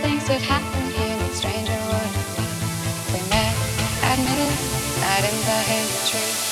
things that happened here that stranger would have been. We met, admitted, not in the hatred.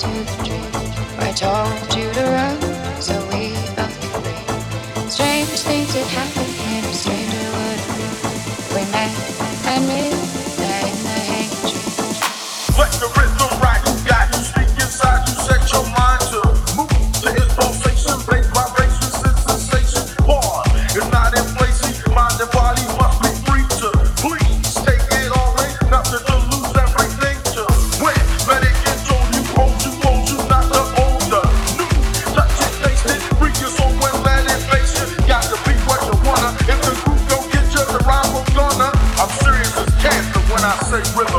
to the dream I told you to run, so we both be free. Strange things have happened. say rhythm.